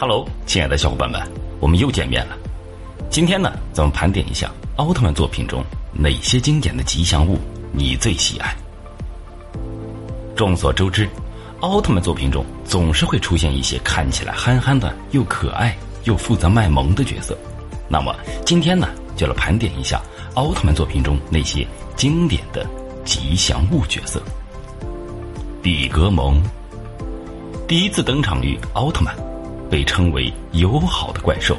Hello，亲爱的小伙伴们，我们又见面了。今天呢，咱们盘点一下奥特曼作品中哪些经典的吉祥物你最喜爱。众所周知，奥特曼作品中总是会出现一些看起来憨憨的、又可爱又负责卖萌的角色。那么今天呢，就来盘点一下奥特曼作品中那些经典的吉祥物角色。比格蒙第一次登场于奥特曼。被称为友好的怪兽，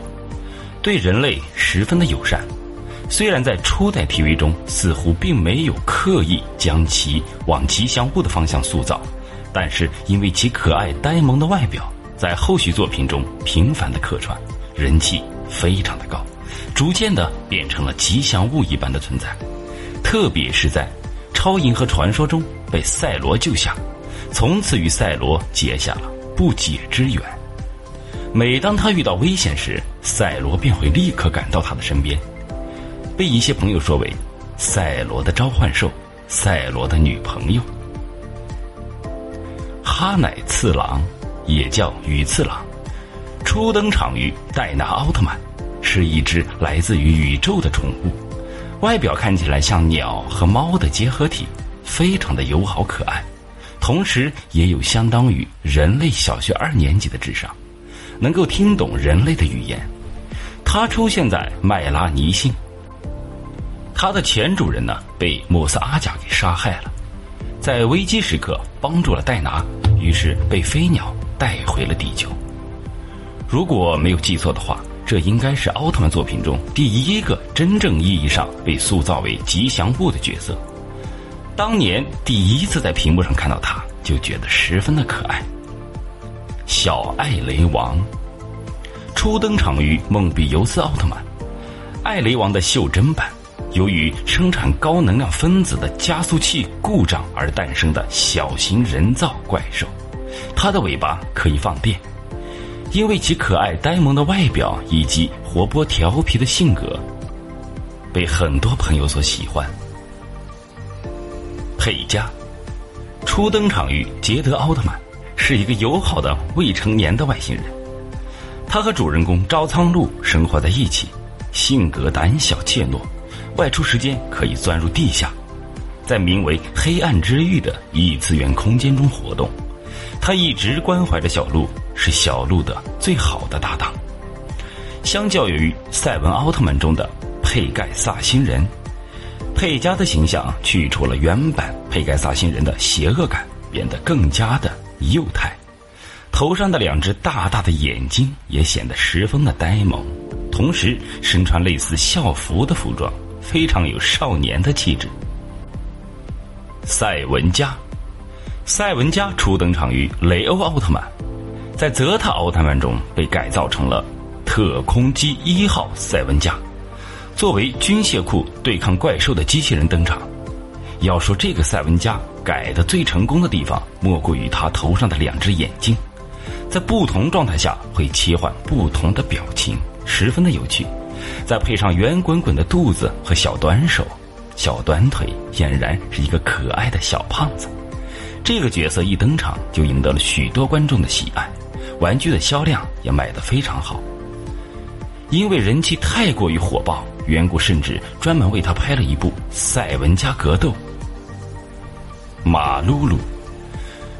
对人类十分的友善。虽然在初代 TV 中似乎并没有刻意将其往吉祥物的方向塑造，但是因为其可爱呆萌的外表，在后续作品中频繁的客串，人气非常的高，逐渐的变成了吉祥物一般的存在。特别是在《超银河传说》中被赛罗救下，从此与赛罗结下了不解之缘。每当他遇到危险时，赛罗便会立刻赶到他的身边，被一些朋友说为“赛罗的召唤兽”、“赛罗的女朋友”。哈乃次郎，也叫羽次郎，初登场于戴拿奥特曼，是一只来自于宇宙的宠物，外表看起来像鸟和猫的结合体，非常的友好可爱，同时也有相当于人类小学二年级的智商。能够听懂人类的语言，他出现在麦拉尼星。他的前主人呢被莫斯阿贾给杀害了，在危机时刻帮助了戴拿，于是被飞鸟带回了地球。如果没有记错的话，这应该是奥特曼作品中第一个真正意义上被塑造为吉祥物的角色。当年第一次在屏幕上看到他，就觉得十分的可爱。小艾雷王。初登场于梦比尤斯奥特曼，艾雷王的袖珍版，由于生产高能量分子的加速器故障而诞生的小型人造怪兽，它的尾巴可以放电，因为其可爱呆萌的外表以及活泼调皮的性格，被很多朋友所喜欢。佩加初登场于捷德奥特曼。是一个友好的未成年的外星人，他和主人公招仓路生活在一起，性格胆小怯懦，外出时间可以钻入地下，在名为“黑暗之域”的异次元空间中活动。他一直关怀着小鹿，是小鹿的最好的搭档。相较于赛文奥特曼中的佩盖萨星人，佩加的形象去除了原版佩盖萨星人的邪恶感，变得更加的。幼态，头上的两只大大的眼睛也显得十分的呆萌，同时身穿类似校服的服装，非常有少年的气质。赛文加，赛文加初登场于雷欧奥特曼，在泽塔奥特曼中被改造成了特空机一号赛文加，作为军械库对抗怪兽的机器人登场。要说这个赛文加改的最成功的地方，莫过于他头上的两只眼睛，在不同状态下会切换不同的表情，十分的有趣。再配上圆滚滚的肚子和小短手、小短腿，俨然是一个可爱的小胖子。这个角色一登场就赢得了许多观众的喜爱，玩具的销量也卖得非常好。因为人气太过于火爆，缘故甚至专门为他拍了一部《赛文加格斗》。马露露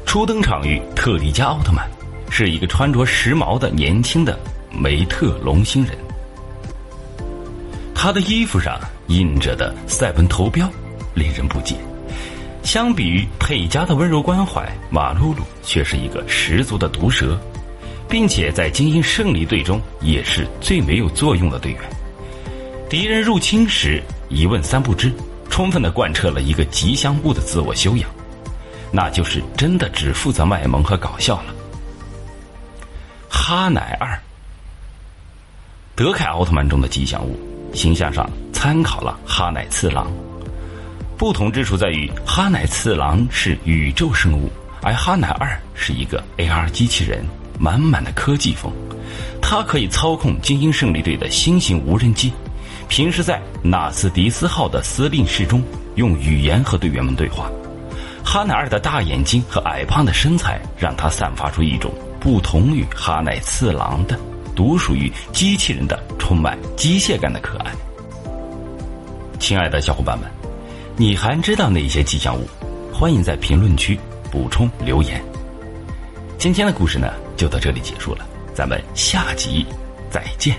初登场于特利迦奥特曼，是一个穿着时髦的年轻的梅特龙星人。他的衣服上印着的赛文头标令人不解。相比于佩加的温柔关怀，马露露却是一个十足的毒蛇，并且在精英胜利队中也是最没有作用的队员。敌人入侵时一问三不知。充分的贯彻了一个吉祥物的自我修养，那就是真的只负责卖萌和搞笑了。哈乃二，德凯奥特曼中的吉祥物，形象上参考了哈乃次郎，不同之处在于哈乃次郎是宇宙生物，而哈乃二是一个 AR 机器人，满满的科技风，它可以操控精英胜利队的新型无人机。平时在纳斯迪斯号的司令室中，用语言和队员们对话。哈乃尔的大眼睛和矮胖的身材，让他散发出一种不同于哈奈次郎的，独属于机器人的充满机械感的可爱。亲爱的小伙伴们，你还知道哪些吉祥物？欢迎在评论区补充留言。今天的故事呢，就到这里结束了，咱们下集再见。